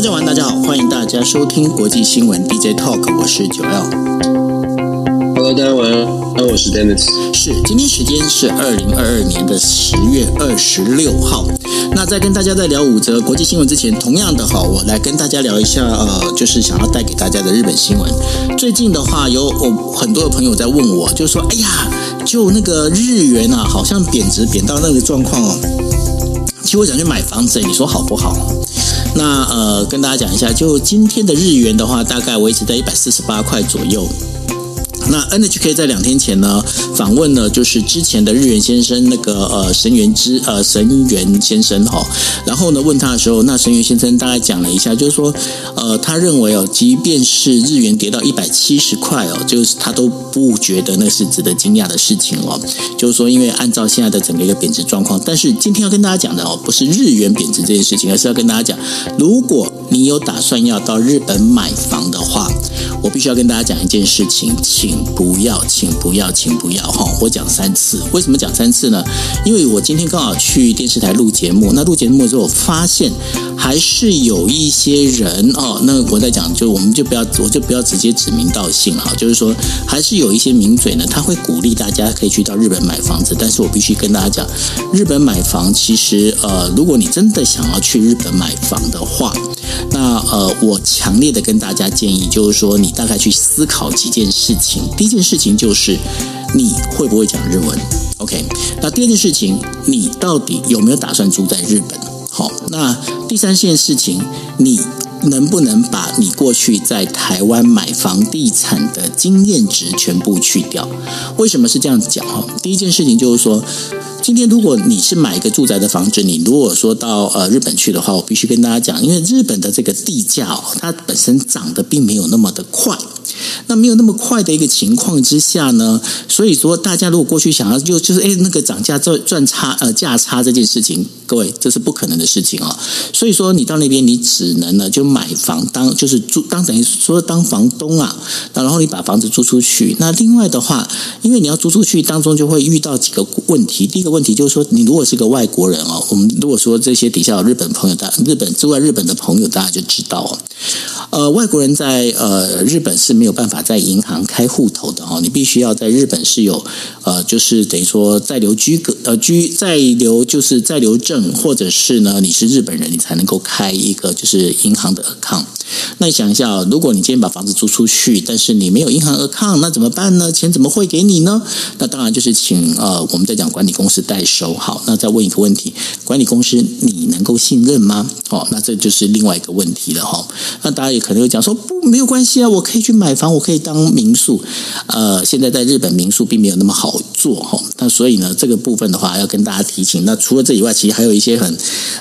大家晚，大家好，欢迎大家收听国际新闻 DJ Talk，我是九 L。Hello，大家晚安，我是 Dennis。是，今天时间是二零二二年的十月二十六号。那在跟大家在聊五则国际新闻之前，同样的哈，我来跟大家聊一下，呃，就是想要带给大家的日本新闻。最近的话，有我很多的朋友在问我，就是说，哎呀，就那个日元啊，好像贬值贬到那个状况哦。其实我想去买房子，你说好不好？那呃，跟大家讲一下，就今天的日元的话，大概维持在一百四十八块左右。那 NHK 在两天前呢，访问了就是之前的日元先生那个呃神原之呃神原先生哈，然后呢问他的时候，那神原先生大概讲了一下，就是说呃他认为哦，即便是日元跌到一百七十块哦，就是他都不觉得那是值得惊讶的事情哦。就是说，因为按照现在的整个一个贬值状况，但是今天要跟大家讲的哦，不是日元贬值这件事情，而是要跟大家讲，如果你有打算要到日本买房的话。我必须要跟大家讲一件事情，请不要，请不要，请不要哈！我讲三次，为什么讲三次呢？因为我今天刚好去电视台录节目，那录节目的时候，我发现还是有一些人哦，那我在讲，就我们就不要，我就不要直接指名道姓哈，就是说，还是有一些名嘴呢，他会鼓励大家可以去到日本买房子，但是我必须跟大家讲，日本买房其实呃，如果你真的想要去日本买房的话，那呃，我强烈的跟大家建议，就是说你。大概去思考几件事情。第一件事情就是你会不会讲日文？OK。那第二件事情，你到底有没有打算住在日本？好，那第三件事情，你能不能把你过去在台湾买房地产的经验值全部去掉？为什么是这样子讲？哈，第一件事情就是说。今天如果你是买一个住宅的房子，你如果说到呃日本去的话，我必须跟大家讲，因为日本的这个地价哦，它本身涨得并没有那么的快。那没有那么快的一个情况之下呢，所以说大家如果过去想要就就是哎那个涨价赚赚差呃价差这件事情，各位这是不可能的事情、哦。所以说你到那边你只能呢就买房当就是租当等于说当房东啊，然后你把房子租出去。那另外的话，因为你要租出去当中就会遇到几个问题。第一个问题就是说，你如果是个外国人哦，我们如果说这些底下有日本朋友，大日本住在日本的朋友，大家就知道哦。呃，外国人在呃日本是没有办法在银行开户头的哦，你必须要在日本是有呃，就是等于说在留居格呃居在留就是在留证，或者是呢你是日本人，你才能够开一个就是银行的 account。那你想一下，如果你今天把房子租出去，但是你没有银行 account，那怎么办呢？钱怎么汇给你呢？那当然就是请呃我们在讲管理公司代收。好，那再问一个问题，管理公司你能够信任吗？哦，那这就是另外一个问题了哈。那大家也可能会讲说，不，没有关系啊，我可以去买房，我可以当民宿。呃，现在在日本民宿并没有那么好做哈。那所以呢，这个部分的话要跟大家提醒。那除了这以外，其实还有一些很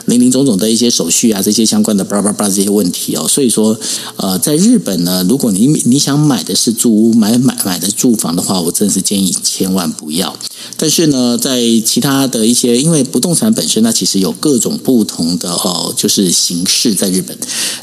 林林总总的一些手续啊，这些相关的巴拉巴拉这些问题哦。所以说，呃，在日本呢，如果你你想买的是住屋，买买买的住房的话，我真是建议千万不要。但是呢，在其他的一些，因为不动产本身呢，其实有各种不同的哦，就是形式在日本。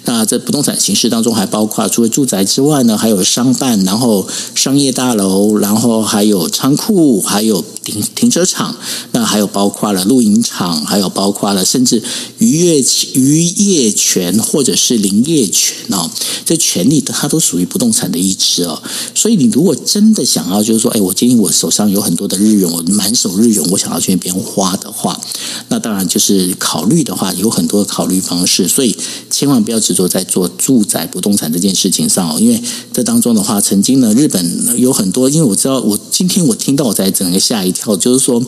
那这不动产形式当中还包括除了住宅之外呢，还有商办，然后商业大楼，然后还有仓库，还有停停车场。那还有包括了露营场，还有包括了甚至渔业渔业权或者是林业权哦，这权利它都属于不动产的一支哦。所以你如果真的想要，就是说，哎，我建议我手上有很多的日元，我满手日元，我想要去那边花的话，那当然就是考虑的话，有很多考虑方式。所以千万不要执着在做住宅不动产这件事情上哦，因为这当中的话，曾经呢，日本有很多，因为我知道，我今天我听到我在整个吓一跳，就是说，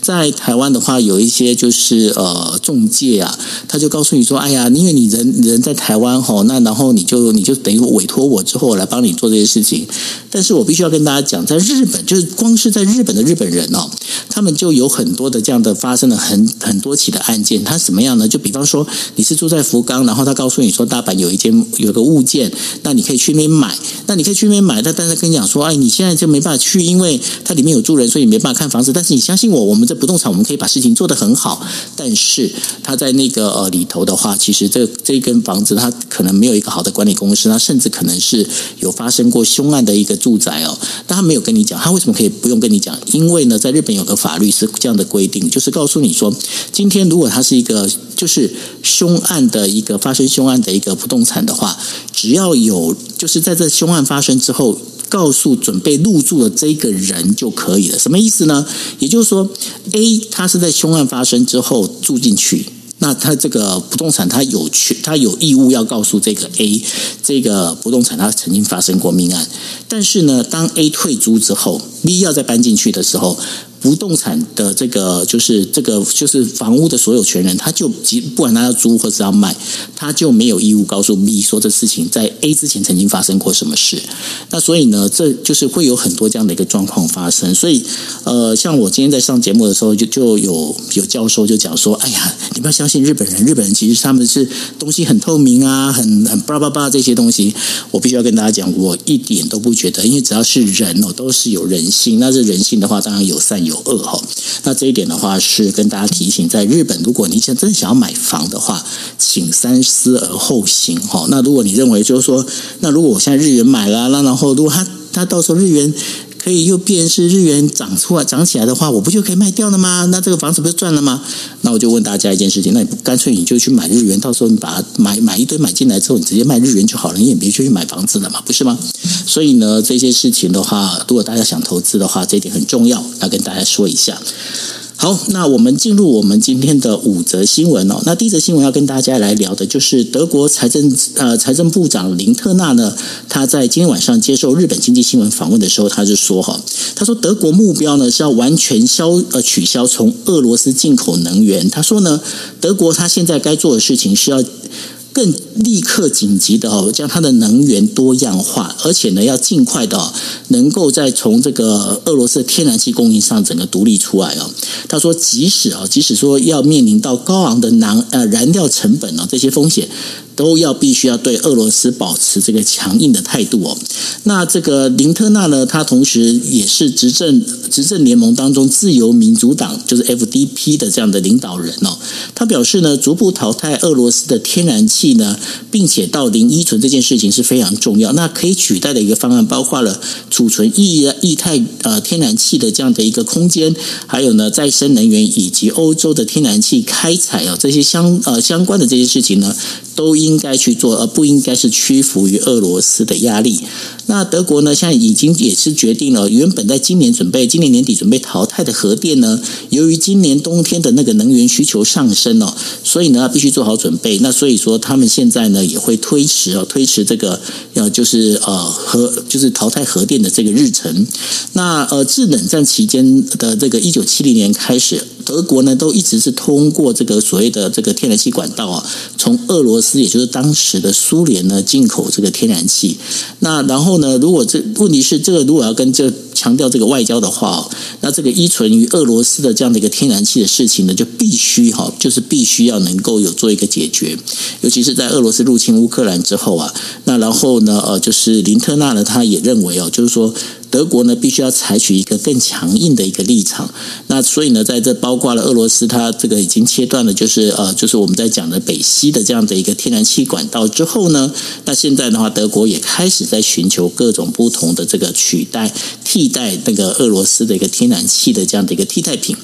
在台湾的话，有一些就是呃中介啊，他就告诉你说，哎呀，因为你人人在台湾吼，那然后你就你就等于委托我之后，来帮你做这些事情。但是我必须要跟大家讲，在日本，就是光是在日本的日本人哦，他们就有很多的这样的发生了很很多起的案件。他什么样呢？就比方说，你是住在福冈，然后他告诉你说，大阪有一间有个物件，那你可以去那边买，那你可以去那边买。他但是跟你讲说，哎，你现在就没办法去，因为它里面有住人，所以没办法看房子。但是你相信我，我们这不动产我们可以把事情做得很好。但是他在那个呃里头的话，其实这这一间房子它可能没有一个好的管理公司，它甚至可能是有发生过凶案的一个住宅哦。但他没有跟你讲，他为什么可以不用跟你讲？因为呢，在日本有个法律是这样的规定，就是告诉你说，今天如果它是一个就是凶案的一个发生凶案的一个不动产的话，只要有就是在这凶案发生之后。告诉准备入住的这个人就可以了，什么意思呢？也就是说，A 他是在凶案发生之后住进去，那他这个不动产他有权，他有义务要告诉这个 A，这个不动产他曾经发生过命案。但是呢，当 A 退租之后，B 要再搬进去的时候。不动产的这个就是这个就是房屋的所有权人，他就即不管他要租或者要卖，他就没有义务告诉 B 说这事情在 A 之前曾经发生过什么事。那所以呢，这就是会有很多这样的一个状况发生。所以呃，像我今天在上节目的时候，就就有有教授就讲说：“哎呀，你不要相信日本人，日本人其实他们是东西很透明啊，很很巴拉巴拉这些东西。”我必须要跟大家讲，我一点都不觉得，因为只要是人哦，都是有人性。那这人性的话，当然有善有。二哈，那这一点的话是跟大家提醒，在日本，如果你想真的想要买房的话，请三思而后行哈。那如果你认为就是说，那如果我现在日元买了，那然后如果他他到时候日元。可以又变是日元涨出来涨起来的话，我不就可以卖掉了吗？那这个房子不就赚了吗？那我就问大家一件事情，那你不干脆你就去买日元，到时候你把它买买一堆买进来之后，你直接卖日元就好了，你也别去买房子了嘛，不是吗？所以呢，这些事情的话，如果大家想投资的话，这一点很重要，要跟大家说一下。好，那我们进入我们今天的五则新闻哦。那第一则新闻要跟大家来聊的，就是德国财政呃财政部长林特纳呢，他在今天晚上接受日本经济新闻访问的时候，他就说哈，他说德国目标呢是要完全消呃取消从俄罗斯进口能源。他说呢，德国他现在该做的事情是要。更立刻紧急的哦，将它的能源多样化，而且呢，要尽快的能够再从这个俄罗斯天然气供应上整个独立出来啊。他说，即使啊，即使说要面临到高昂的燃呃燃料成本啊这些风险。都要必须要对俄罗斯保持这个强硬的态度哦。那这个林特纳呢，他同时也是执政执政联盟当中自由民主党就是 FDP 的这样的领导人哦。他表示呢，逐步淘汰俄罗斯的天然气呢，并且到零依存这件事情是非常重要。那可以取代的一个方案包括了储存液液态呃天然气的这样的一个空间，还有呢再生能源以及欧洲的天然气开采啊这些相呃相关的这些事情呢，都应该去做，而不应该是屈服于俄罗斯的压力。那德国呢，现在已经也是决定了，原本在今年准备今年年底准备淘汰的核电呢，由于今年冬天的那个能源需求上升哦，所以呢，必须做好准备。那所以说，他们现在呢也会推迟哦，推迟这个要就是呃核就是淘汰核电的这个日程。那呃，自冷战期间的这个一九七零年开始，德国呢都一直是通过这个所谓的这个天然气管道啊，从俄罗斯，也就是当时的苏联呢进口这个天然气。那然后后呢，如果这问题是这个，如果要跟这强调这个外交的话，那这个依存于俄罗斯的这样的一个天然气的事情呢，就必须哈，就是必须要能够有做一个解决。尤其是在俄罗斯入侵乌克兰之后啊，那然后呢，呃，就是林特纳呢，他也认为哦，就是说。德国呢，必须要采取一个更强硬的一个立场。那所以呢，在这包括了俄罗斯，它这个已经切断了，就是呃，就是我们在讲的北溪的这样的一个天然气管道之后呢，那现在的话，德国也开始在寻求各种不同的这个取代、替替代那个俄罗斯的一个天然气的这样的一个替代品。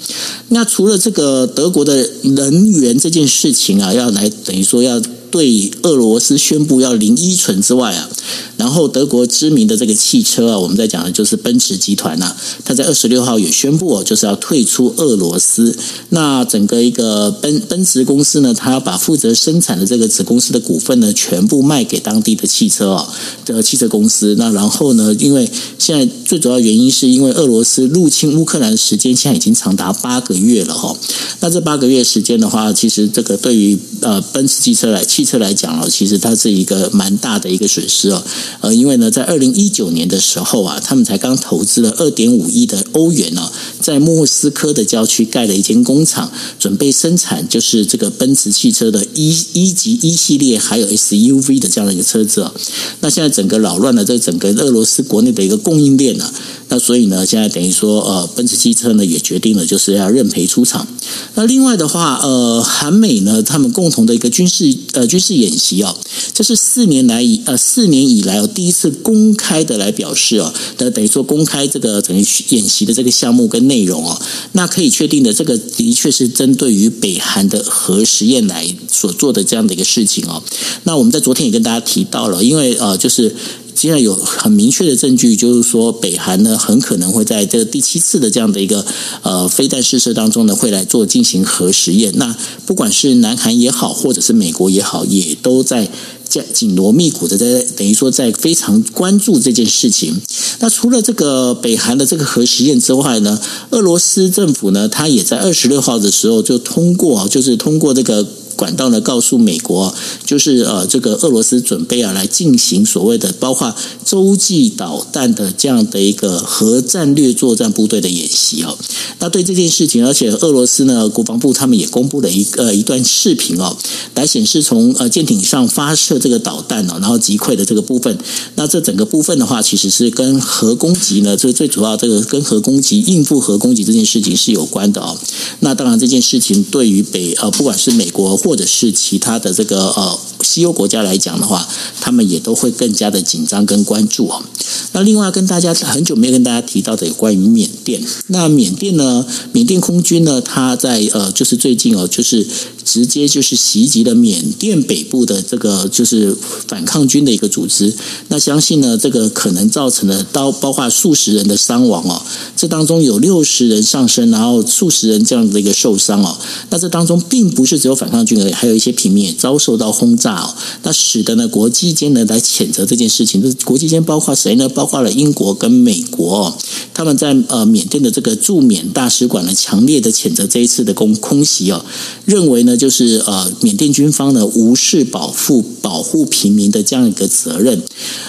那除了这个德国的能源这件事情啊，要来等于说要。对俄罗斯宣布要零依存之外啊，然后德国知名的这个汽车啊，我们在讲的就是奔驰集团呐、啊，他在二十六号也宣布哦，就是要退出俄罗斯。那整个一个奔奔驰公司呢，他要把负责生产的这个子公司的股份呢，全部卖给当地的汽车啊的汽车公司。那然后呢，因为现在最主要原因是因为俄罗斯入侵乌克兰时间现在已经长达八个月了哈。那这八个月时间的话，其实这个对于呃奔驰汽车来汽汽车来讲哦，其实它是一个蛮大的一个损失哦。呃，因为呢，在二零一九年的时候啊，他们才刚投资了二点五亿的欧元呢、哦，在莫斯科的郊区盖了一间工厂，准备生产就是这个奔驰汽车的一一级一系列还有 SUV 的这样的一个车子哦。那现在整个扰乱了这整个俄罗斯国内的一个供应链呢、那所以呢，现在等于说，呃，奔驰汽车呢也决定了，就是要认赔出厂。那另外的话，呃，韩美呢，他们共同的一个军事呃军事演习哦，这是四年来以呃四年以来哦第一次公开的来表示哦，那等于说公开这个等于演习的这个项目跟内容哦，那可以确定的，这个的确是针对于北韩的核实验来所做的这样的一个事情哦。那我们在昨天也跟大家提到了，因为呃就是。现在有很明确的证据，就是说北韩呢很可能会在这个第七次的这样的一个呃飞弹试射当中呢，会来做进行核实验。那不管是南韩也好，或者是美国也好，也都在在紧锣密鼓的在等于说在非常关注这件事情。那除了这个北韩的这个核实验之外呢，俄罗斯政府呢，它也在二十六号的时候就通过，就是通过这个。管道呢，告诉美国，就是呃，这个俄罗斯准备啊来进行所谓的包括洲际导弹的这样的一个核战略作战部队的演习哦。那对这件事情，而且俄罗斯呢国防部他们也公布了一个一段视频哦，来显示从呃舰艇上发射这个导弹哦，然后击溃的这个部分。那这整个部分的话，其实是跟核攻击呢，这最主要这个跟核攻击应付核攻击这件事情是有关的哦。那当然这件事情对于北呃不管是美国或或者是其他的这个呃西欧国家来讲的话，他们也都会更加的紧张跟关注哦。那另外跟大家很久没有跟大家提到的有关于缅甸，那缅甸呢，缅甸空军呢，它在呃就是最近哦，就是直接就是袭击了缅甸北部的这个就是反抗军的一个组织。那相信呢，这个可能造成了到包括数十人的伤亡哦，这当中有六十人丧生，然后数十人这样的一个受伤哦。那这当中并不是只有反抗军。还有一些平民也遭受到轰炸哦，那使得呢国际间呢来谴责这件事情。这国际间包括谁呢？包括了英国跟美国，他们在呃缅甸的这个驻缅大使馆呢，强烈的谴责这一次的空空袭哦，认为呢就是呃缅甸军方呢无视保护保护平民的这样一个责任。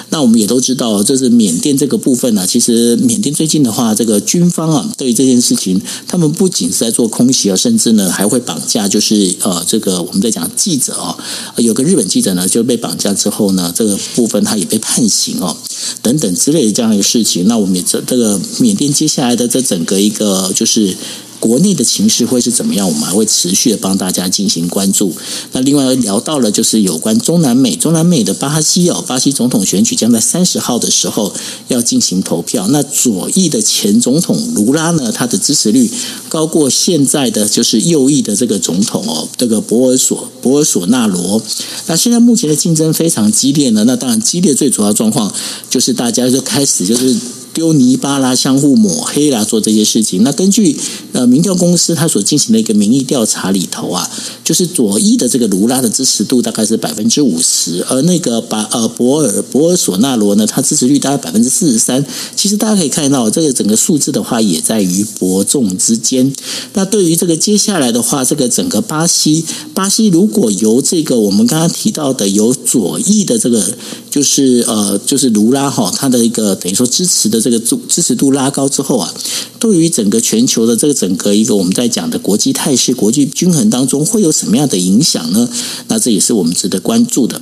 那我们也都知道，这是缅甸这个部分呢，其实缅甸最近的话，这个军方啊对于这件事情，他们不仅是在做空袭啊，甚至呢还会绑架，就是呃这个。我们在讲记者哦，有个日本记者呢就被绑架之后呢，这个部分他也被判刑哦，等等之类的这样一个事情。那我们也这这个缅甸接下来的这整个一个就是。国内的情势会是怎么样？我们还会持续的帮大家进行关注。那另外聊到了就是有关中南美，中南美的巴西哦，巴西总统选举将在三十号的时候要进行投票。那左翼的前总统卢拉呢，他的支持率高过现在的就是右翼的这个总统哦，这个博尔索博尔索纳罗。那现在目前的竞争非常激烈呢。那当然激烈最主要状况就是大家就开始就是。丢泥巴啦，相互抹黑啦，做这些事情。那根据呃民调公司他所进行的一个民意调查里头啊，就是左翼的这个卢拉的支持度大概是百分之五十，而那个把呃博尔博尔索纳罗呢，他支持率大概百分之四十三。其实大家可以看到，这个整个数字的话，也在于伯仲之间。那对于这个接下来的话，这个整个巴西，巴西如果由这个我们刚刚提到的由左翼的这个，就是呃就是卢拉哈，他的一个等于说支持的。这个支持度拉高之后啊，对于整个全球的这个整个一个我们在讲的国际态势、国际均衡当中会有什么样的影响呢？那这也是我们值得关注的。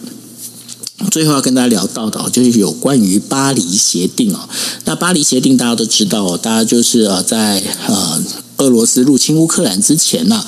最后要跟大家聊到的，就是有关于巴黎协定啊。那巴黎协定大家都知道，大家就是呃在呃。俄罗斯入侵乌克兰之前呢，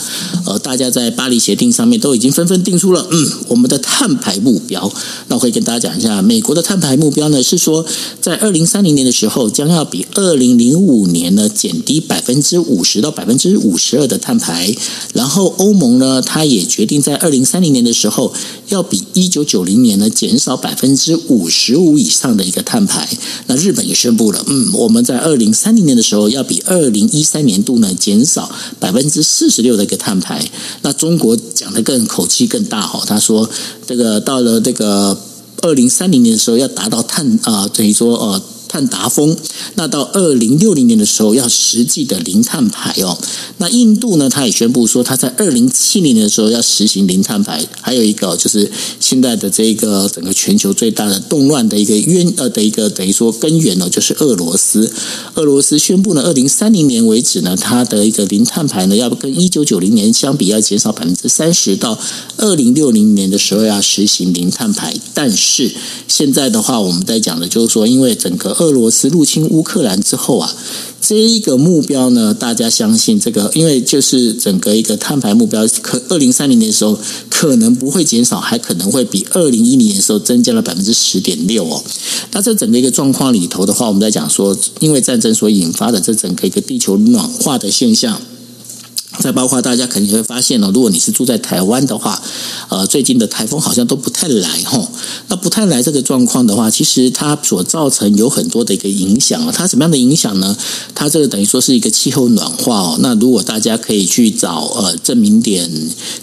呃，大家在巴黎协定上面都已经纷纷定出了，嗯，我们的碳排目标。那我会跟大家讲一下，美国的碳排目标呢，是说在二零三零年的时候，将要比二零零五年呢减低百分之五十到百分之五十二的碳排。然后欧盟呢，它也决定在二零三零年的时候，要比一九九零年呢减少百分之五十五以上的一个碳排。那日本也宣布了，嗯，我们在二零三零年的时候，要比二零一三年度呢。减少百分之四十六的一个碳排，那中国讲的更口气更大哈，他说这个到了这个二零三零年的时候要达到碳啊，等于说呃碳达峰。那到二零六零年的时候，要实际的零碳排哦。那印度呢，他也宣布说，他在二零七零年的时候要实行零碳排。还有一个就是现在的这个整个全球最大的动乱的一个渊呃的一个等于说根源呢，就是俄罗斯。俄罗斯宣布呢，二零三零年为止呢，它的一个零碳排呢，要跟一九九零年相比，要减少百分之三十，到二零六零年的时候要实行零碳排。但是现在的话，我们在讲的就是说，因为整个俄罗斯入侵乌克兰之后啊，这一个目标呢，大家相信这个，因为就是整个一个碳排目标，可二零三零年的时候可能不会减少，还可能会比二零一零年的时候增加了百分之十点六哦。那这整个一个状况里头的话，我们在讲说，因为战争所引发的这整个一个地球暖化的现象。再包括大家肯定会发现哦，如果你是住在台湾的话，呃，最近的台风好像都不太来吼。那不太来这个状况的话，其实它所造成有很多的一个影响啊。它什么样的影响呢？它这个等于说是一个气候暖化哦。那如果大家可以去找呃郑明典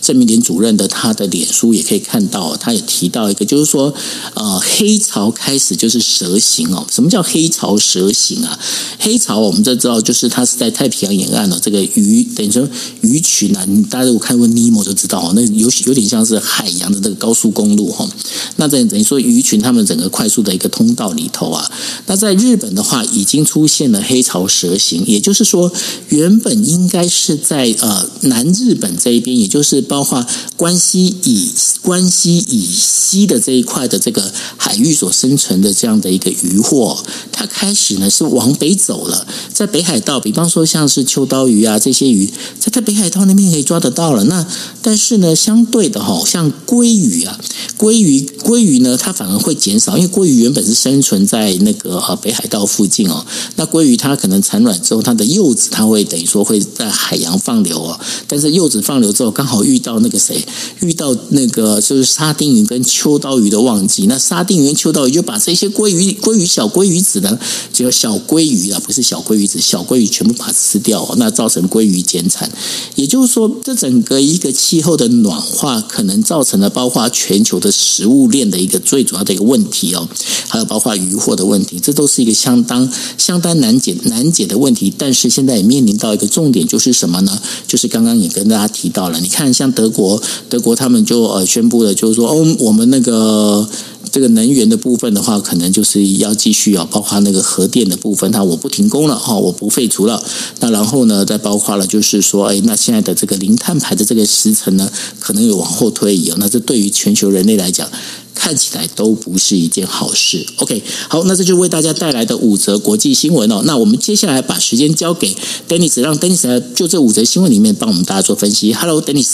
郑明典主任的他的脸书，也可以看到，他也提到一个，就是说呃黑潮开始就是蛇形哦。什么叫黑潮蛇形啊？黑潮我们都知道，就是它是在太平洋沿岸哦，这个鱼等于说。鱼群啊，你大家如果看过尼莫就知道哦，那有有点像是海洋的这个高速公路哈。那等等于说鱼群他们整个快速的一个通道里头啊，那在日本的话已经出现了黑潮蛇形，也就是说原本应该是在呃南日本这一边，也就是包括关西以关西以西的这一块的这个海域所生存的这样的一个渔货，它开始呢是往北走了，在北海道，比方说像是秋刀鱼啊这些鱼。在北海道那边可以抓得到了，那但是呢，相对的哈，像鲑鱼啊，鲑鱼鲑鱼呢，它反而会减少，因为鲑鱼原本是生存在那个呃北海道附近哦。那鲑鱼它可能产卵之后，它的幼子它会等于说会在海洋放流哦。但是幼子放流之后，刚好遇到那个谁，遇到那个就是沙丁鱼跟秋刀鱼的旺季，那沙丁鱼跟秋刀鱼就把这些鲑鱼鲑鱼小鲑鱼子呢，就小鲑鱼啊，不是小鲑鱼子，小鲑鱼全部把它吃掉哦，那造成鲑鱼减产。也就是说，这整个一个气候的暖化，可能造成了包括全球的食物链的一个最主要的一个问题哦，还有包括渔获的问题，这都是一个相当相当难解难解的问题。但是现在也面临到一个重点，就是什么呢？就是刚刚也跟大家提到了，你看像德国，德国他们就呃宣布了，就是说哦，我们那个。这个能源的部分的话，可能就是要继续啊，包括那个核电的部分，它我不停工了哈，我不废除了。那然后呢，再包括了就是说，哎，那现在的这个零碳排的这个时程呢，可能有往后推移。那这对于全球人类来讲，看起来都不是一件好事。OK，好，那这就为大家带来的五则国际新闻哦。那我们接下来把时间交给 Dennis，让 Dennis 来就这五则新闻里面帮我们大家做分析。Hello，Dennis。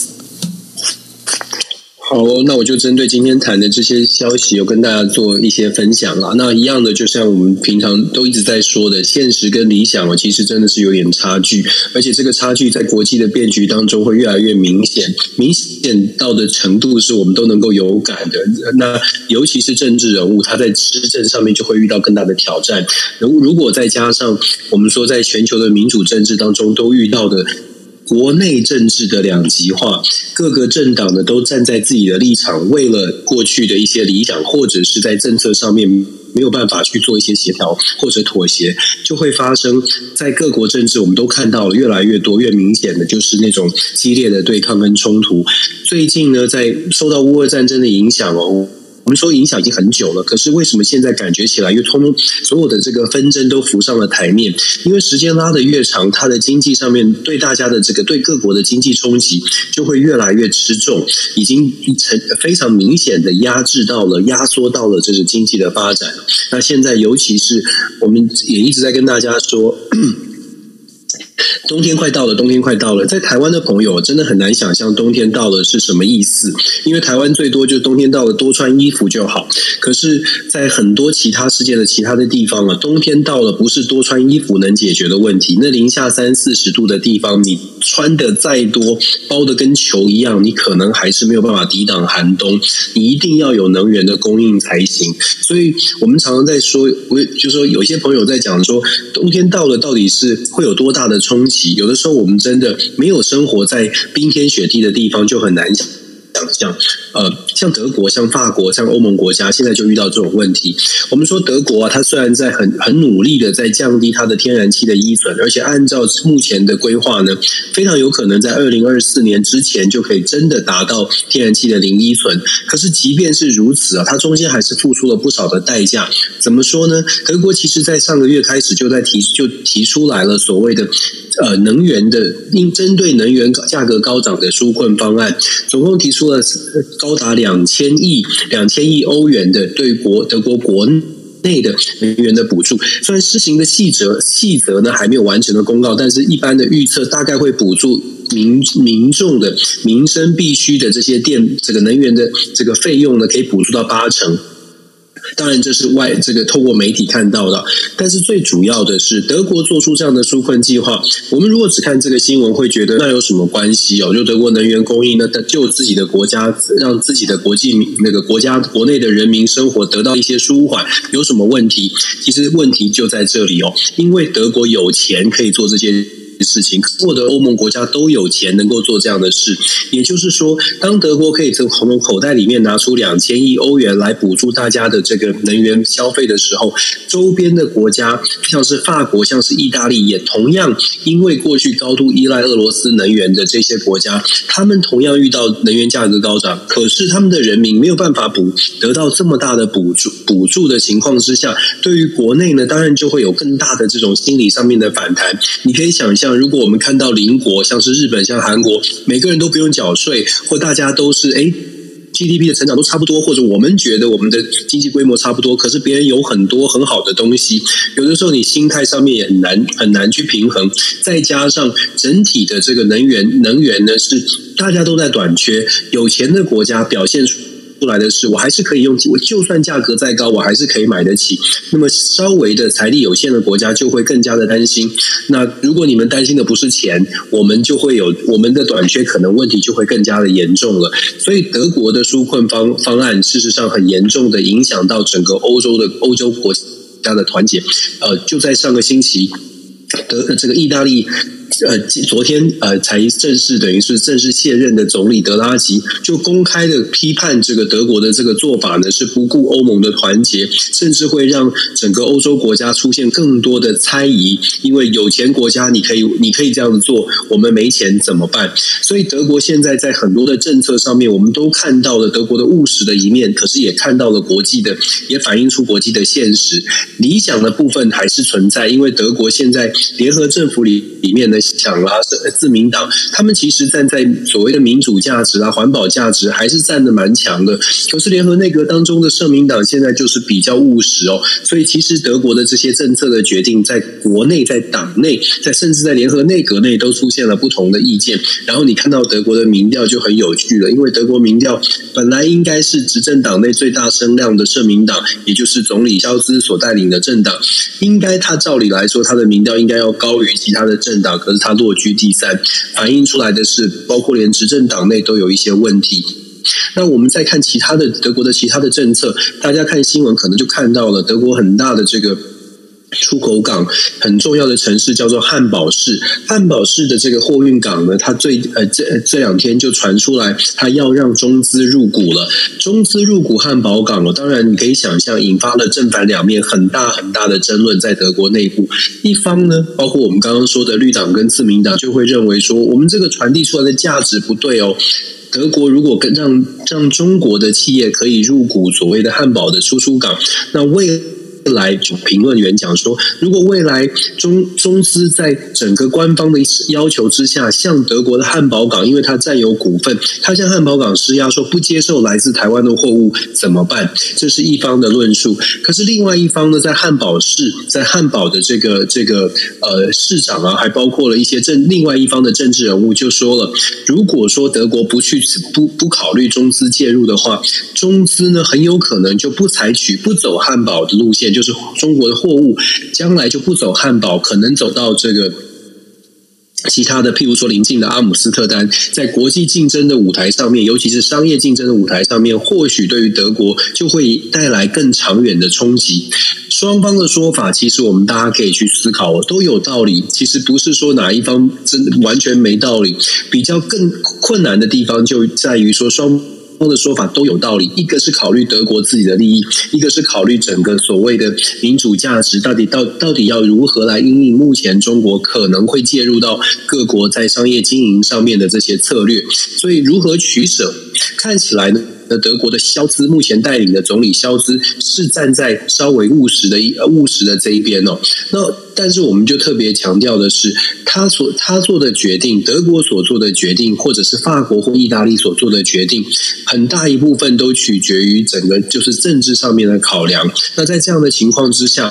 好，那我就针对今天谈的这些消息，有跟大家做一些分享了。那一样的，就像我们平常都一直在说的，现实跟理想哦，其实真的是有点差距，而且这个差距在国际的变局当中会越来越明显，明显到的程度是我们都能够有感的。那尤其是政治人物，他在施政上面就会遇到更大的挑战。如如果再加上我们说，在全球的民主政治当中都遇到的。国内政治的两极化，各个政党呢都站在自己的立场，为了过去的一些理想，或者是在政策上面没有办法去做一些协调或者妥协，就会发生在各国政治，我们都看到了越来越多、越明显的就是那种激烈的对抗跟冲突。最近呢，在受到乌俄战争的影响哦。我们说影响已经很久了，可是为什么现在感觉起来又通通所有的这个纷争都浮上了台面？因为时间拉得越长，它的经济上面对大家的这个对各国的经济冲击就会越来越吃重，已经成非常明显的压制到了、压缩到了这个经济的发展。那现在尤其是我们也一直在跟大家说。冬天快到了，冬天快到了。在台湾的朋友真的很难想象冬天到了是什么意思，因为台湾最多就冬天到了多穿衣服就好。可是，在很多其他世界的其他的地方啊，冬天到了不是多穿衣服能解决的问题。那零下三四十度的地方，你穿的再多，包的跟球一样，你可能还是没有办法抵挡寒冬。你一定要有能源的供应才行。所以我们常常在说，我就说有些朋友在讲说，冬天到了到底是会有多大的冲击？有的时候，我们真的没有生活在冰天雪地的地方，就很难象，呃，像德国、像法国、像欧盟国家，现在就遇到这种问题。我们说德国啊，它虽然在很很努力的在降低它的天然气的依存，而且按照目前的规划呢，非常有可能在二零二四年之前就可以真的达到天然气的零依存。可是即便是如此啊，它中间还是付出了不少的代价。怎么说呢？德国其实在上个月开始就在提就提出来了所谓的呃能源的应针对能源价格高涨的纾困方案，总共提出了高达两千亿两千亿欧元的对国德国国内的能源的补助。虽然施行的细则细则呢还没有完成的公告，但是一般的预测大概会补助民民众的民生必需的这些电这个能源的这个费用呢，可以补助到八成。当然，这是外这个透过媒体看到的，但是最主要的是德国做出这样的纾困计划。我们如果只看这个新闻，会觉得那有什么关系哦？就德国能源供应呢，就自己的国家让自己的国际那个国家国内的人民生活得到一些舒缓，有什么问题？其实问题就在这里哦，因为德国有钱可以做这些。事情，所有的欧盟国家都有钱能够做这样的事，也就是说，当德国可以从从口袋里面拿出两千亿欧元来补助大家的这个能源消费的时候，周边的国家像是法国、像是意大利，也同样因为过去高度依赖俄罗斯能源的这些国家，他们同样遇到能源价格高涨，可是他们的人民没有办法补得到这么大的补助补助的情况之下，对于国内呢，当然就会有更大的这种心理上面的反弹。你可以想象。像如果我们看到邻国，像是日本、像韩国，每个人都不用缴税，或大家都是诶 GDP 的成长都差不多，或者我们觉得我们的经济规模差不多，可是别人有很多很好的东西，有的时候你心态上面也很难很难去平衡。再加上整体的这个能源能源呢，是大家都在短缺，有钱的国家表现出。出来的是，我还是可以用，我就算价格再高，我还是可以买得起。那么稍微的财力有限的国家就会更加的担心。那如果你们担心的不是钱，我们就会有我们的短缺，可能问题就会更加的严重了。所以德国的纾困方方案，事实上很严重的影响到整个欧洲的欧洲国家的团结。呃，就在上个星期，德这个意大利。呃，昨天呃才正式等于是正式卸任的总理德拉吉就公开的批判这个德国的这个做法呢，是不顾欧盟的团结，甚至会让整个欧洲国家出现更多的猜疑。因为有钱国家你可以你可以这样子做，我们没钱怎么办？所以德国现在在很多的政策上面，我们都看到了德国的务实的一面，可是也看到了国际的，也反映出国际的现实。理想的部分还是存在，因为德国现在联合政府里里面呢。想啦，自民党他们其实站在所谓的民主价值啊、环保价值，还是站的蛮强的。可是联合内阁当中的社民党现在就是比较务实哦，所以其实德国的这些政策的决定，在国内、在党内、在甚至在联合内阁内都出现了不同的意见。然后你看到德国的民调就很有趣了，因为德国民调本来应该是执政党内最大声量的社民党，也就是总理肖兹所带领的政党，应该他照理来说，他的民调应该要高于其他的政党。可是他落居第三，反映出来的是，包括连执政党内都有一些问题。那我们再看其他的德国的其他的政策，大家看新闻可能就看到了德国很大的这个。出口港很重要的城市叫做汉堡市，汉堡市的这个货运港呢，它最呃这这两天就传出来，它要让中资入股了。中资入股汉堡港了，当然你可以想象，引发了正反两面很大很大的争论在德国内部。一方呢，包括我们刚刚说的绿党跟自民党，就会认为说，我们这个传递出来的价值不对哦。德国如果跟让让中国的企业可以入股所谓的汉堡的输出港，那为来评论员讲说，如果未来中中资在整个官方的要求之下，向德国的汉堡港，因为它占有股份，它向汉堡港施压，说不接受来自台湾的货物怎么办？这是一方的论述。可是另外一方呢，在汉堡市，在汉堡的这个这个呃市长啊，还包括了一些政另外一方的政治人物，就说了，如果说德国不去不不考虑中资介入的话，中资呢很有可能就不采取不走汉堡的路线。就是中国的货物将来就不走汉堡，可能走到这个其他的，譬如说邻近的阿姆斯特丹，在国际竞争的舞台上面，尤其是商业竞争的舞台上面，或许对于德国就会带来更长远的冲击。双方的说法，其实我们大家可以去思考，都有道理。其实不是说哪一方真完全没道理，比较更困难的地方就在于说双的说法都有道理。一个是考虑德国自己的利益，一个是考虑整个所谓的民主价值，到底到到底要如何来因应目前中国可能会介入到各国在商业经营上面的这些策略，所以如何取舍，看起来呢？德国的肖兹目前带领的总理肖兹是站在稍微务实的务实的这一边哦。那但是我们就特别强调的是，他所他做的决定，德国所做的决定，或者是法国或意大利所做的决定，很大一部分都取决于整个就是政治上面的考量。那在这样的情况之下。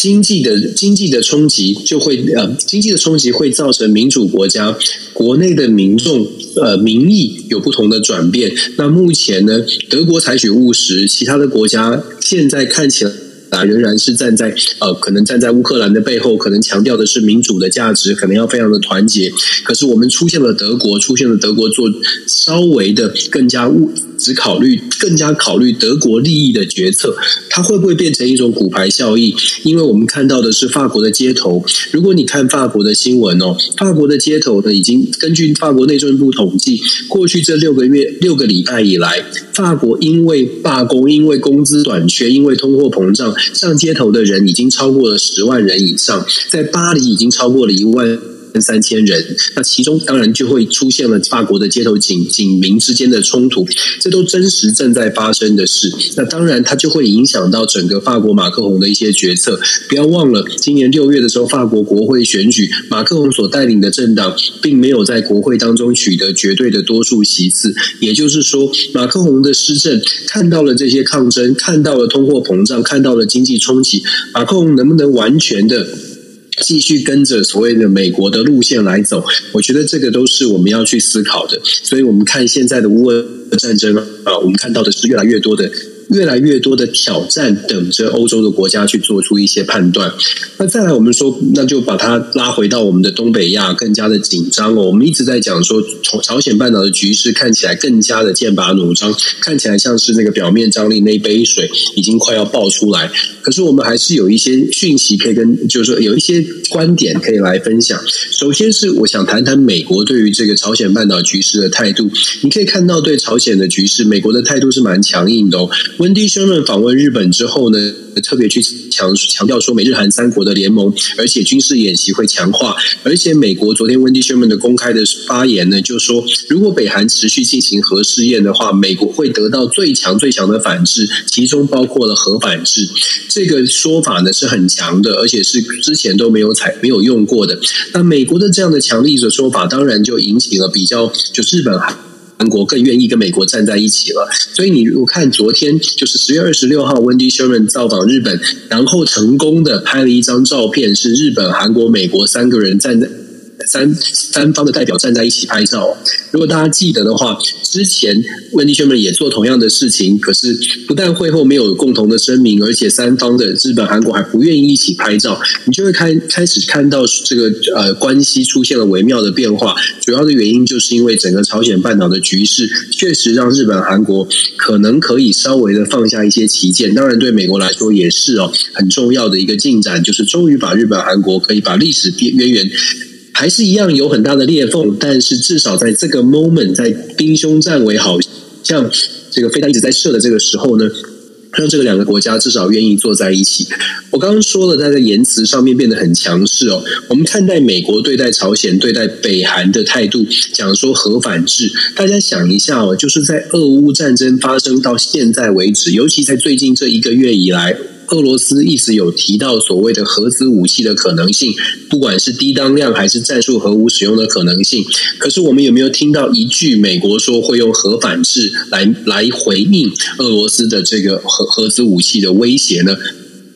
经济的经济的冲击就会呃，经济的冲击会造成民主国家国内的民众呃民意有不同的转变。那目前呢，德国采取务实，其他的国家现在看起来啊。仍然是站在呃，可能站在乌克兰的背后，可能强调的是民主的价值，可能要非常的团结。可是我们出现了德国，出现了德国做稍微的更加务只考虑更加考虑德国利益的决策，它会不会变成一种骨牌效应？因为我们看到的是法国的街头，如果你看法国的新闻哦，法国的街头呢，已经根据法国内政部统计，过去这六个月六个礼拜以来，法国因为罢工，因为工资短缺，因为通货膨胀。上街头的人已经超过了十万人以上，在巴黎已经超过了一万三千人，那其中当然就会出现了法国的街头警警民之间的冲突，这都真实正在发生的事。那当然，它就会影响到整个法国马克宏的一些决策。不要忘了，今年六月的时候，法国国会选举，马克宏所带领的政党并没有在国会当中取得绝对的多数席次。也就是说，马克宏的施政看到了这些抗争，看到了通货膨胀，看到了经济冲击，马克宏能不能完全的？继续跟着所谓的美国的路线来走，我觉得这个都是我们要去思考的。所以，我们看现在的乌俄战争啊，我们看到的是越来越多的。越来越多的挑战等着欧洲的国家去做出一些判断。那再来，我们说，那就把它拉回到我们的东北亚，更加的紧张哦。我们一直在讲说，从朝鲜半岛的局势看起来更加的剑拔弩张，看起来像是那个表面张力那杯水已经快要爆出来。可是我们还是有一些讯息可以跟，就是说有一些观点可以来分享。首先是我想谈谈美国对于这个朝鲜半岛局势的态度。你可以看到，对朝鲜的局势，美国的态度是蛮强硬的哦。温迪·谢尔曼访问日本之后呢，特别去强强调说美日韩三国的联盟，而且军事演习会强化。而且美国昨天温迪·谢尔曼的公开的发言呢，就说如果北韩持续进行核试验的话，美国会得到最强最强的反制，其中包括了核反制。这个说法呢是很强的，而且是之前都没有采没有用过的。那美国的这样的强力的说法，当然就引起了比较，就日本韩。国更愿意跟美国站在一起了，所以你如果看昨天就是十月二十六号，Wendy Sherman 造访日本，然后成功的拍了一张照片，是日本、韩国、美国三个人站在。三三方的代表站在一起拍照。如果大家记得的话，之前温迪·薛曼也做同样的事情，可是不但会后没有共同的声明，而且三方的日本、韩国还不愿意一起拍照，你就会开开始看到这个呃关系出现了微妙的变化。主要的原因就是因为整个朝鲜半岛的局势确实让日本、韩国可能可以稍微的放下一些旗舰。当然，对美国来说也是哦，很重要的一个进展，就是终于把日本、韩国可以把历史边缘。还是一样有很大的裂缝，但是至少在这个 moment，在兵凶战危，好像这个飞弹一直在射的这个时候呢，让这个两个国家至少愿意坐在一起。我刚刚说了，在这言辞上面变得很强势哦。我们看待美国对待朝鲜、对待北韩的态度，讲说核反制，大家想一下哦，就是在俄乌战争发生到现在为止，尤其在最近这一个月以来。俄罗斯一直有提到所谓的核子武器的可能性，不管是低当量还是战术核武使用的可能性。可是我们有没有听到一句美国说会用核反制来来回应俄罗斯的这个核核子武器的威胁呢？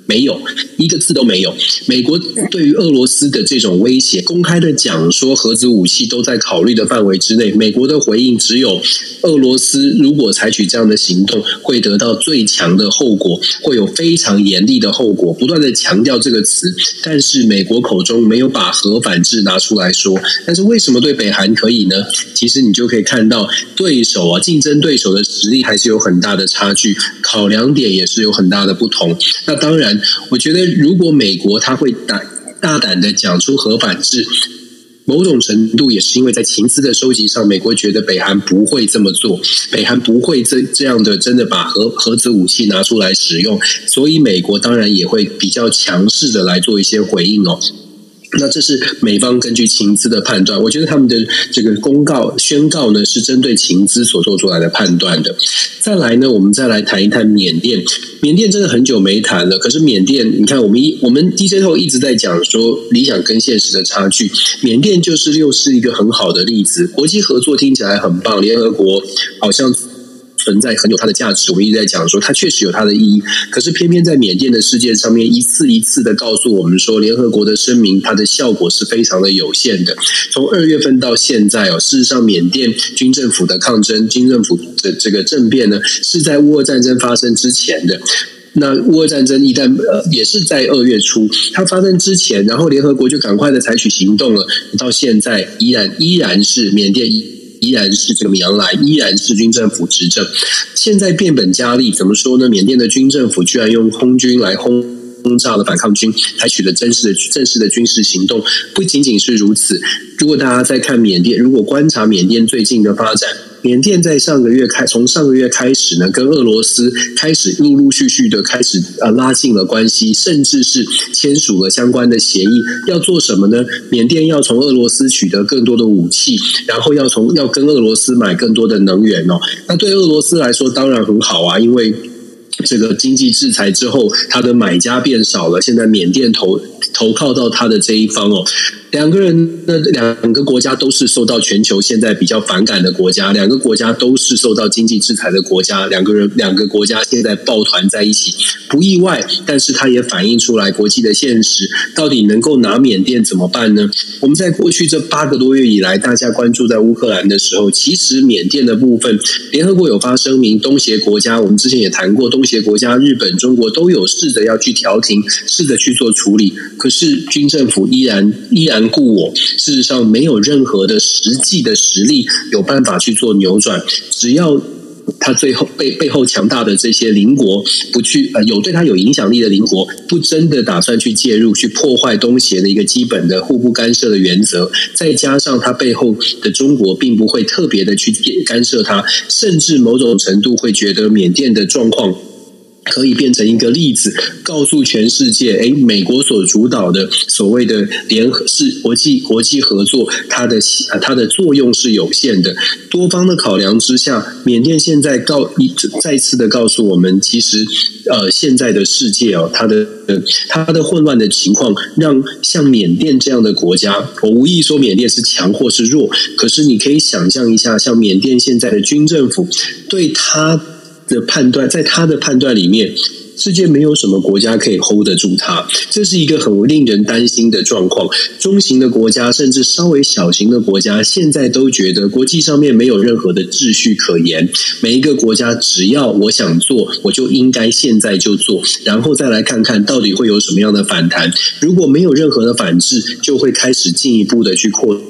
没有一个字都没有。美国对于俄罗斯的这种威胁，公开的讲说核子武器都在考虑的范围之内。美国的回应只有，俄罗斯如果采取这样的行动，会得到最强的后果，会有非常严厉的后果。不断的强调这个词，但是美国口中没有把核反制拿出来说。但是为什么对北韩可以呢？其实你就可以看到，对手啊，竞争对手的实力还是有很大的差距，考量点也是有很大的不同。那当然，我觉得如果美国他会大大胆的讲出核反制，某种程度也是因为在情资的收集上，美国觉得北韩不会这么做，北韩不会这这样的真的把核核子武器拿出来使用，所以美国当然也会比较强势的来做一些回应哦。那这是美方根据情资的判断，我觉得他们的这个公告宣告呢，是针对情资所做出来的判断的。再来呢，我们再来谈一谈缅甸。缅甸真的很久没谈了，可是缅甸，你看我们一我们 DJ 后一直在讲说理想跟现实的差距，缅甸就是又是一个很好的例子。国际合作听起来很棒，联合国好像。存在很有它的价值，我们一直在讲说它确实有它的意义。可是偏偏在缅甸的事件上面，一次一次的告诉我们说，联合国的声明它的效果是非常的有限的。从二月份到现在哦，事实上缅甸军政府的抗争、军政府的这个政变呢，是在乌俄战争发生之前的。那乌俄战争一旦呃也是在二月初它发生之前，然后联合国就赶快的采取行动了，到现在依然依然是缅甸。依然是这个米扬莱，依然是军政府执政。现在变本加厉，怎么说呢？缅甸的军政府居然用空军来轰轰炸了反抗军，采取了真实的正式的军事行动。不仅仅是如此，如果大家在看缅甸，如果观察缅甸最近的发展。缅甸在上个月开，从上个月开始呢，跟俄罗斯开始陆陆续续的开始呃拉近了关系，甚至是签署了相关的协议。要做什么呢？缅甸要从俄罗斯取得更多的武器，然后要从要跟俄罗斯买更多的能源哦。那对俄罗斯来说当然很好啊，因为这个经济制裁之后，他的买家变少了，现在缅甸投投靠到他的这一方哦。两个人，那两个国家都是受到全球现在比较反感的国家，两个国家都是受到经济制裁的国家，两个人两个国家现在抱团在一起，不意外，但是它也反映出来国际的现实，到底能够拿缅甸怎么办呢？我们在过去这八个多月以来，大家关注在乌克兰的时候，其实缅甸的部分，联合国有发声明，东协国家，我们之前也谈过，东协国家日本、中国都有试着要去调停，试着去做处理，可是军政府依然依然。故我，事实上没有任何的实际的实力有办法去做扭转。只要他最后背背后强大的这些邻国不去呃有对他有影响力的邻国不真的打算去介入去破坏东协的一个基本的互不干涉的原则，再加上他背后的中国并不会特别的去干涉他，甚至某种程度会觉得缅甸的状况。可以变成一个例子，告诉全世界：哎，美国所主导的所谓的联合是国际国际合作，它的它的作用是有限的。多方的考量之下，缅甸现在告一再次的告诉我们，其实呃，现在的世界哦，它的它的混乱的情况，让像缅甸这样的国家，我无意说缅甸是强或是弱，可是你可以想象一下，像缅甸现在的军政府对它。的判断，在他的判断里面，世界没有什么国家可以 hold 得住他，这是一个很令人担心的状况。中型的国家，甚至稍微小型的国家，现在都觉得国际上面没有任何的秩序可言。每一个国家，只要我想做，我就应该现在就做，然后再来看看到底会有什么样的反弹。如果没有任何的反制，就会开始进一步的去扩。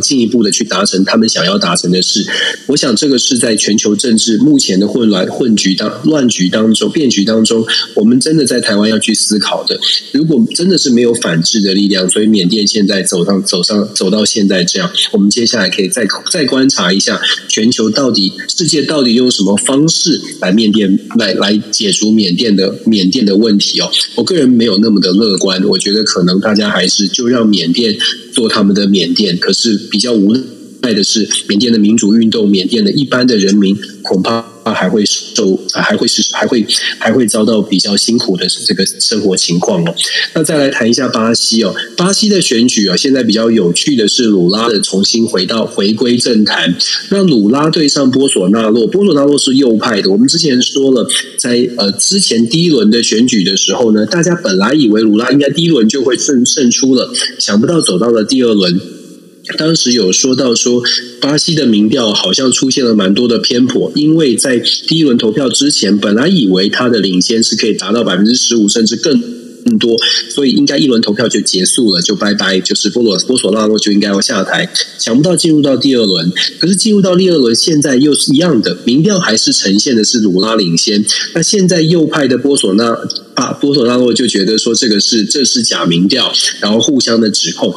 进一步的去达成他们想要达成的事，我想这个是在全球政治目前的混乱混局当乱局当中变局当中，我们真的在台湾要去思考的。如果真的是没有反制的力量，所以缅甸现在走上走上走到现在这样，我们接下来可以再再观察一下全球到底世界到底用什么方式来缅甸来来解除缅甸的缅甸的问题哦。我个人没有那么的乐观，我觉得可能大家还是就让缅甸做他们的缅甸，可是。是比较无奈的是，缅甸的民主运动，缅甸的一般的人民恐怕还会受，还会是还会还会遭到比较辛苦的这个生活情况哦。那再来谈一下巴西哦，巴西的选举啊，现在比较有趣的是鲁拉的重新回到回归政坛，那鲁拉对上波索纳洛，波索纳洛是右派的。我们之前说了，在呃之前第一轮的选举的时候呢，大家本来以为鲁拉应该第一轮就会胜胜出了，想不到走到了第二轮。当时有说到说，巴西的民调好像出现了蛮多的偏颇，因为在第一轮投票之前，本来以为他的领先是可以达到百分之十五甚至更更多，所以应该一轮投票就结束了，就拜拜，就是波罗波索纳洛就应该要下台。想不到进入到第二轮，可是进入到第二轮，现在又是一样的，民调还是呈现的是鲁拉领先。那现在右派的波索纳啊波索纳洛就觉得说这个是这是假民调，然后互相的指控。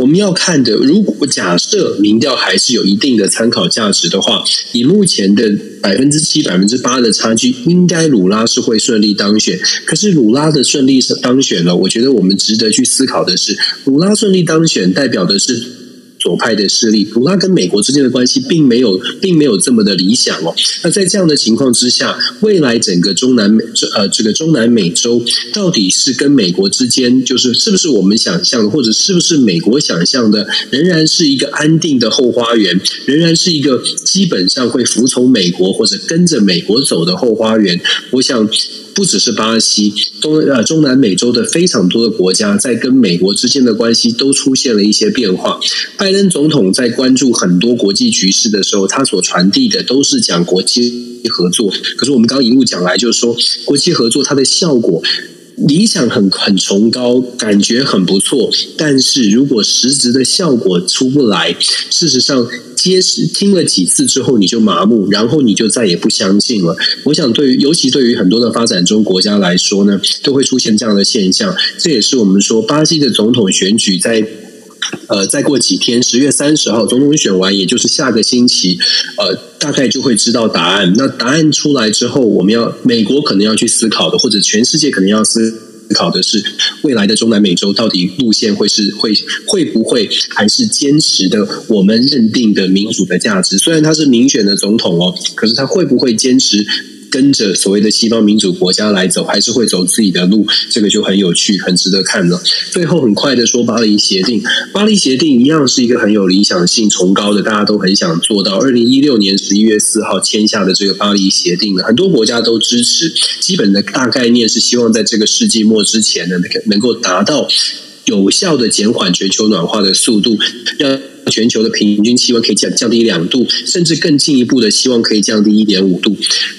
我们要看的，如果假设民调还是有一定的参考价值的话，以目前的百分之七、百分之八的差距，应该鲁拉是会顺利当选。可是鲁拉的顺利当选了，我觉得我们值得去思考的是，鲁拉顺利当选代表的是。左派的势力，鲁拉跟美国之间的关系并没有，并没有这么的理想哦。那在这样的情况之下，未来整个中南美，呃，这个中南美洲到底是跟美国之间，就是是不是我们想象的，或者是不是美国想象的，仍然是一个安定的后花园，仍然是一个基本上会服从美国或者跟着美国走的后花园？我想。不只是巴西，东呃中南美洲的非常多的国家，在跟美国之间的关系都出现了一些变化。拜登总统在关注很多国际局势的时候，他所传递的都是讲国际合作。可是我们刚刚一路讲来，就是说国际合作它的效果。理想很很崇高，感觉很不错，但是如果实质的效果出不来，事实上，接实听了几次之后你就麻木，然后你就再也不相信了。我想，对于尤其对于很多的发展中国家来说呢，都会出现这样的现象。这也是我们说巴西的总统选举在。呃，再过几天，十月三十号总统选完，也就是下个星期，呃，大概就会知道答案。那答案出来之后，我们要美国可能要去思考的，或者全世界可能要思考的是，未来的中南美洲到底路线会是会会不会还是坚持的我们认定的民主的价值？虽然他是民选的总统哦，可是他会不会坚持？跟着所谓的西方民主国家来走，还是会走自己的路，这个就很有趣，很值得看了。最后很快的说，巴黎协定，巴黎协定一样是一个很有理想性、崇高的，大家都很想做到。二零一六年十一月四号签下的这个巴黎协定呢，很多国家都支持。基本的大概念是希望在这个世纪末之前呢，能够达到有效的减缓全球暖化的速度，让。全球的平均气温可以降降低两度，甚至更进一步的希望可以降低一点五度，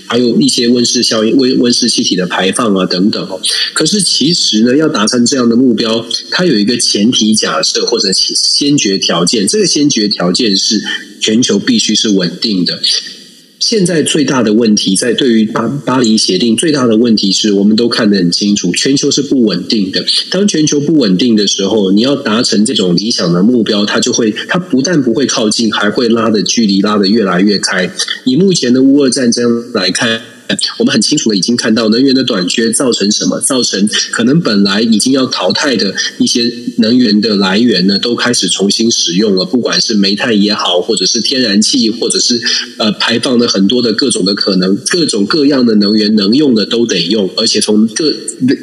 还有一些温室效应、温温室气体的排放啊等等哦。可是其实呢，要达成这样的目标，它有一个前提假设或者先决条件，这个先决条件是全球必须是稳定的。现在最大的问题，在对于巴巴黎协定最大的问题是，我们都看得很清楚，全球是不稳定的。当全球不稳定的时候，你要达成这种理想的目标，它就会，它不但不会靠近，还会拉的距离拉得越来越开。以目前的乌俄战争来看。我们很清楚的已经看到能源的短缺造成什么？造成可能本来已经要淘汰的一些能源的来源呢，都开始重新使用了。不管是煤炭也好，或者是天然气，或者是呃排放的很多的各种的可能，各种各样的能源能用的都得用，而且从各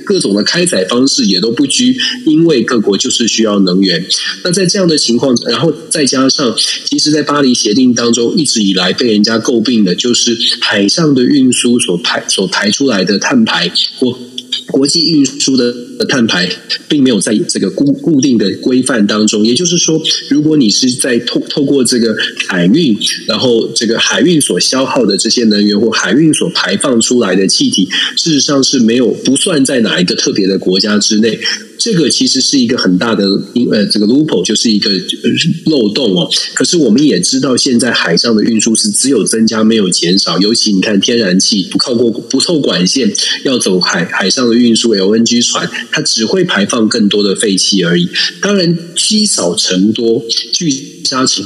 各种的开采方式也都不拘，因为各国就是需要能源。那在这样的情况，然后再加上，其实，在巴黎协定当中，一直以来被人家诟病的就是海上的运输。所排所排出来的碳排或国际运输的碳排，并没有在这个固固定的规范当中。也就是说，如果你是在透透过这个海运，然后这个海运所消耗的这些能源或海运所排放出来的气体，事实上是没有不算在哪一个特别的国家之内。这个其实是一个很大的，呃，这个 loophole 就是一个漏洞哦。可是我们也知道，现在海上的运输是只有增加没有减少。尤其你看，天然气不靠过不透管线，要走海海上的运输 LNG 船，它只会排放更多的废气而已。当然，积少成多，聚沙成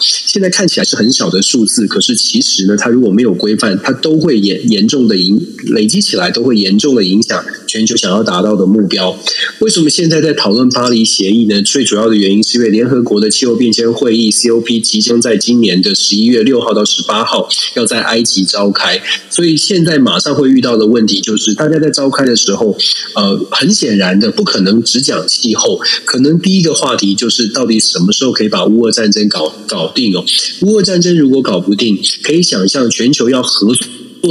现在看起来是很小的数字，可是其实呢，它如果没有规范，它都会严严重的影累积起来，都会严重的影响。全球想要达到的目标。为什么现在在讨论巴黎协议呢？最主要的原因是因为联合国的气候变迁会议 COP 即将在今年的十一月六号到十八号要在埃及召开，所以现在马上会遇到的问题就是，大家在召开的时候，呃，很显然的不可能只讲气候，可能第一个话题就是到底什么时候可以把乌俄战争搞搞定哦？乌俄战争如果搞不定，可以想象全球要合作。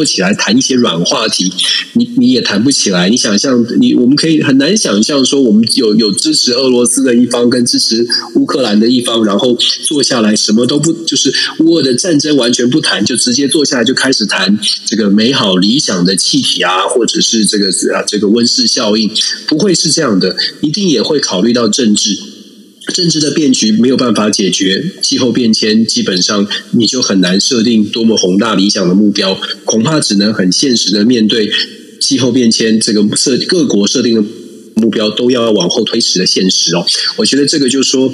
起来谈一些软话题，你你也谈不起来。你想象，你我们可以很难想象说，我们有有支持俄罗斯的一方跟支持乌克兰的一方，然后坐下来什么都不，就是乌俄的战争完全不谈，就直接坐下来就开始谈这个美好理想的气体啊，或者是这个啊这个温室效应，不会是这样的，一定也会考虑到政治。政治的变局没有办法解决气候变迁，基本上你就很难设定多么宏大理想的目标，恐怕只能很现实的面对气候变迁这个设各国设定的目标都要往后推迟的现实哦。我觉得这个就是说，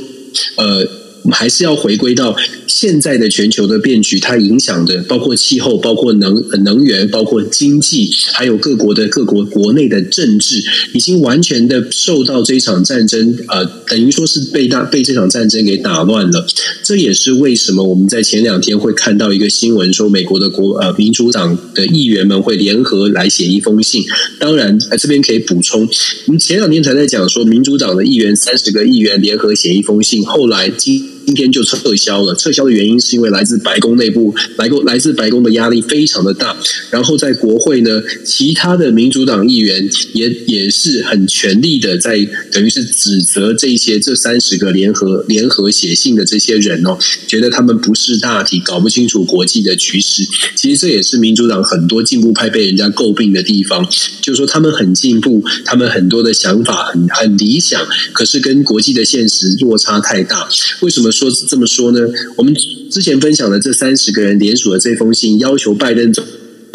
呃，还是要回归到。现在的全球的变局，它影响的包括气候、包括能能源、包括经济，还有各国的各国国内的政治，已经完全的受到这场战争，呃，等于说是被大被这场战争给打乱了。这也是为什么我们在前两天会看到一个新闻，说美国的国呃民主党的议员们会联合来写一封信。当然，呃，这边可以补充，我们前两天才在讲说，民主党的议员三十个议员联合写一封信，后来今今天就撤销了，撤销。的原因是因为来自白宫内部，来过来自白宫的压力非常的大，然后在国会呢，其他的民主党议员也也是很全力的在等于是指责这些这三十个联合联合写信的这些人哦，觉得他们不识大体，搞不清楚国际的局势。其实这也是民主党很多进步派被人家诟病的地方，就是说他们很进步，他们很多的想法很很理想，可是跟国际的现实落差太大。为什么说这么说呢？我们。之前分享的这三十个人联署的这封信，要求拜登总。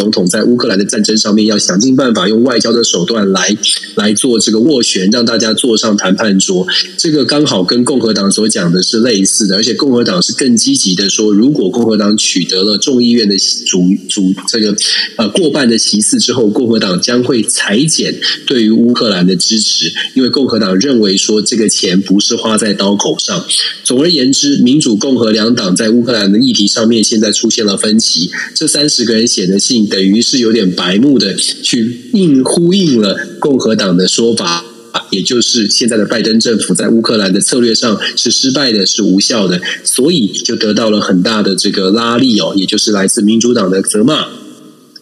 总统在乌克兰的战争上面要想尽办法用外交的手段来来做这个斡旋，让大家坐上谈判桌。这个刚好跟共和党所讲的是类似的，而且共和党是更积极的说，如果共和党取得了众议院的主主这个呃过半的席次之后，共和党将会裁减对于乌克兰的支持，因为共和党认为说这个钱不是花在刀口上。总而言之，民主共和两党在乌克兰的议题上面现在出现了分歧。这三十个人写的信。等于是有点白目的去应呼应了共和党的说法，也就是现在的拜登政府在乌克兰的策略上是失败的，是无效的，所以就得到了很大的这个拉力哦，也就是来自民主党的责骂。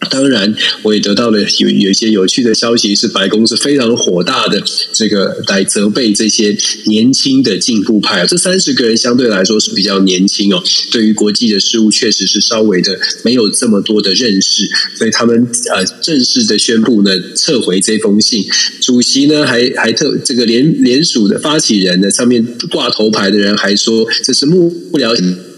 当然，我也得到了有有一些有趣的消息，是白宫是非常火大的，这个来责备这些年轻的进步派。这三十个人相对来说是比较年轻哦，对于国际的事务确实是稍微的没有这么多的认识，所以他们呃正式的宣布呢撤回这封信。主席呢还还特这个联联署的发起人呢上面挂头牌的人还说这是幕僚。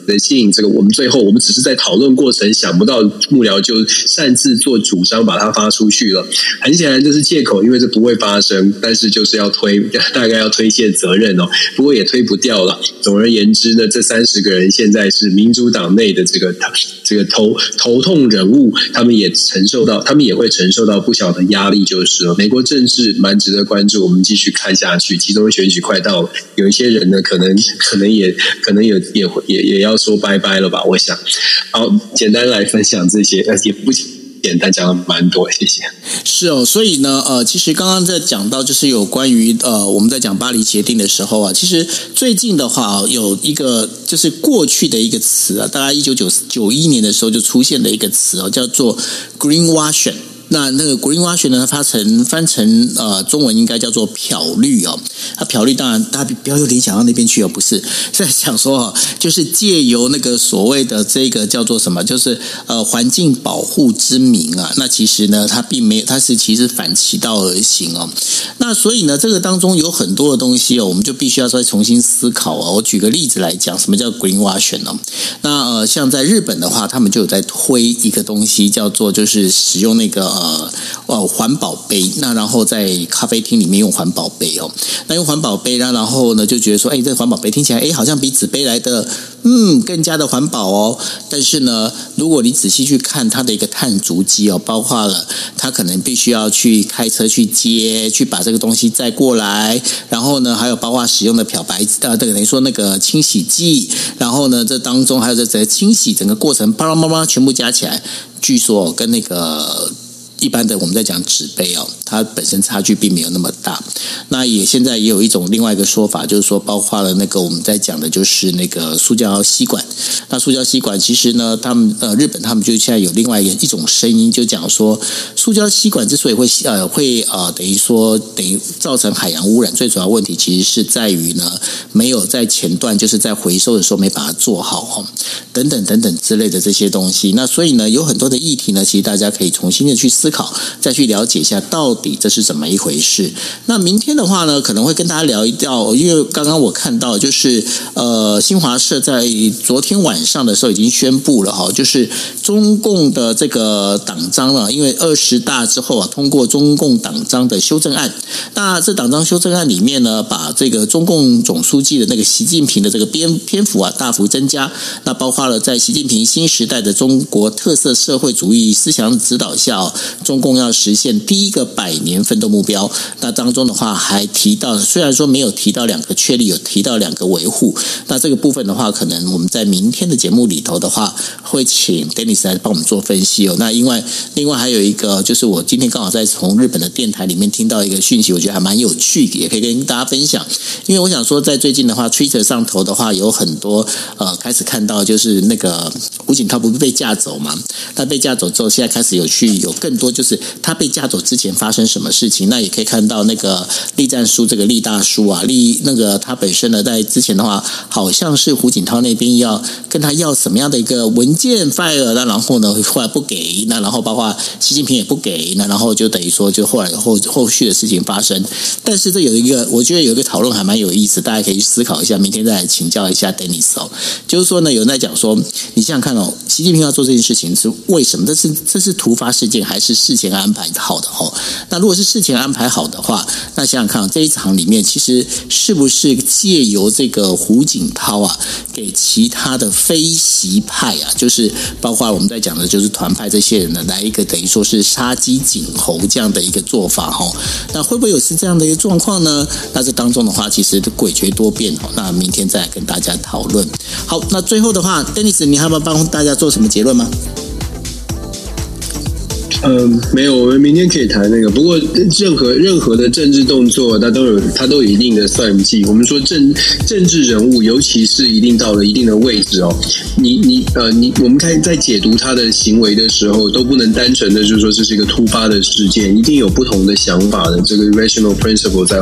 的信，这个我们最后我们只是在讨论过程，想不到幕僚就擅自做主张把它发出去了。很显然这是借口，因为这不会发生，但是就是要推，大概要推卸责任哦。不过也推不掉了。总而言之呢，这三十个人现在是民主党内的这个这个头头痛人物，他们也承受到，他们也会承受到不小的压力，就是了。美国政治蛮值得关注，我们继续看下去。其中选举快到了，有一些人呢，可能可能也可能也也会也也要。要说拜拜了吧？我想，好，简单来分享这些，呃，也不简单，讲了蛮多，谢谢。是哦，所以呢，呃，其实刚刚在讲到，就是有关于呃，我们在讲巴黎协定的时候啊，其实最近的话，有一个就是过去的一个词啊，大概一九九九一年的时候就出现的一个词哦，叫做 greenwashing。那那个 greenwashing 呢，它成翻成呃中文应该叫做漂绿哦。它漂绿当然大家不要有联想到那边去哦，不是，是在想说哈，就是借由那个所谓的这个叫做什么，就是呃环境保护之名啊，那其实呢，它并没有，它是其实反其道而行哦。那所以呢，这个当中有很多的东西哦，我们就必须要再重新思考哦。我举个例子来讲，什么叫 greenwashing 呢？那呃，像在日本的话，他们就有在推一个东西，叫做就是使用那个。呃哦环保杯，那然后在咖啡厅里面用环保杯哦，那用环保杯，那然后呢就觉得说，哎，这环保杯听起来哎好像比纸杯来的嗯更加的环保哦。但是呢，如果你仔细去看它的一个碳足迹哦，包括了它可能必须要去开车去接，去把这个东西载过来，然后呢还有包括使用的漂白呃，这等于说那个清洗剂，然后呢这当中还有这这清洗整个过程，巴拉巴拉全部加起来，据说跟那个。一般的我们在讲纸杯哦，它本身差距并没有那么大。那也现在也有一种另外一个说法，就是说包括了那个我们在讲的就是那个塑胶吸管。那塑胶吸管其实呢，他们呃日本他们就现在有另外一个一种声音，就讲说塑胶吸管之所以会呃会呃等于说等于造成海洋污染，最主要问题其实是在于呢没有在前段就是在回收的时候没把它做好哦，等等等等之类的这些东西。那所以呢有很多的议题呢，其实大家可以重新的去思考。再去了解一下到底这是怎么一回事。那明天的话呢，可能会跟大家聊一聊，因为刚刚我看到就是呃，新华社在昨天晚上的时候已经宣布了哈，就是中共的这个党章了，因为二十大之后啊，通过中共党章的修正案。那这党章修正案里面呢，把这个中共总书记的那个习近平的这个篇篇幅啊大幅增加。那包括了在习近平新时代的中国特色社会主义思想指导下。中共要实现第一个百年奋斗目标，那当中的话还提到，虽然说没有提到两个确立，有提到两个维护。那这个部分的话，可能我们在明天的节目里头的话，会请 Dennis 来帮我们做分析哦。那另外，另外还有一个，就是我今天刚好在从日本的电台里面听到一个讯息，我觉得还蛮有趣，也可以跟大家分享。因为我想说，在最近的话，Twitter 上头的话，有很多呃开始看到，就是那个胡锦涛不是被架走嘛？他被架走之后，现在开始有去有更多。就是他被架走之前发生什么事情，那也可以看到那个栗战书这个栗大叔啊，栗那个他本身呢，在之前的话，好像是胡锦涛那边要跟他要什么样的一个文件 file，那然后呢，后来不给，那然后包括习近平也不给，那然后就等于说，就后来后后续的事情发生。但是这有一个，我觉得有一个讨论还蛮有意思，大家可以去思考一下，明天再来请教一下 Dennis 哦。就是说呢，有人在讲说，你想想看哦，习近平要做这件事情是为什么？这是这是突发事件还是？事前安排好的哦，那如果是事前安排好的话，那想想看，这一场里面其实是不是借由这个胡锦涛啊，给其他的非席派啊，就是包括我们在讲的，就是团派这些人呢，来一个等于说是杀鸡儆猴这样的一个做法哦，那会不会有是这样的一个状况呢？那这当中的话，其实诡谲多变哦。那明天再来跟大家讨论。好，那最后的话，Dennis，你还要帮大家做什么结论吗？嗯，没有，我们明天可以谈那个。不过，任何任何的政治动作，它都有它都有一定的算计。我们说政政治人物，尤其是一定到了一定的位置哦，你你呃你，我们看在解读他的行为的时候，都不能单纯的就是说这是一个突发的事件，一定有不同的想法的这个 rational principle 在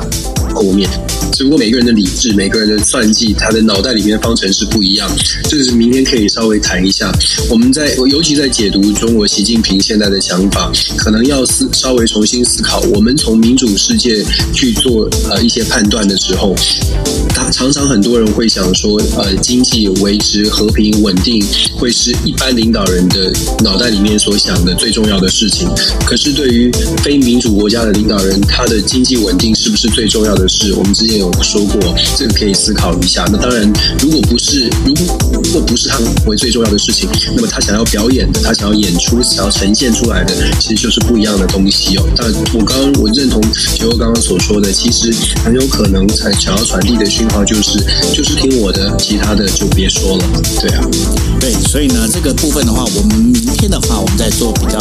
后面。只不过每个人的理智，每个人的算计，他的脑袋里面的方程式不一样。这个是明天可以稍微谈一下。我们在尤其在解读中国习近平现在的想想。法可能要思稍微重新思考。我们从民主世界去做呃一些判断的时候，他常常很多人会想说，呃，经济维持和平稳定会是一般领导人的脑袋里面所想的最重要的事情。可是对于非民主国家的领导人，他的经济稳定是不是最重要的事？我们之前有说过，这个可以思考一下。那当然，如果不是，如果如果不是他为最重要的事情，那么他想要表演的，他想要演出，想要呈现出来的。其实就是不一样的东西哦。但我刚刚我认同杰哥刚刚所说的，其实很有可能才想要传递的讯号就是，就是听我的，其他的就别说了。对啊，对，所以呢，这个部分的话，我们明天的话，我们再做比较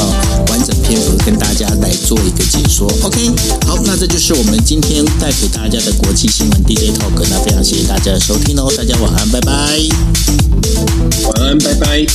完整篇幅跟大家来做一个解说。OK，好，那这就是我们今天带给大家的国际新闻 DJ Talk。那非常谢谢大家的收听哦，大家晚安，拜拜。晚安，拜拜。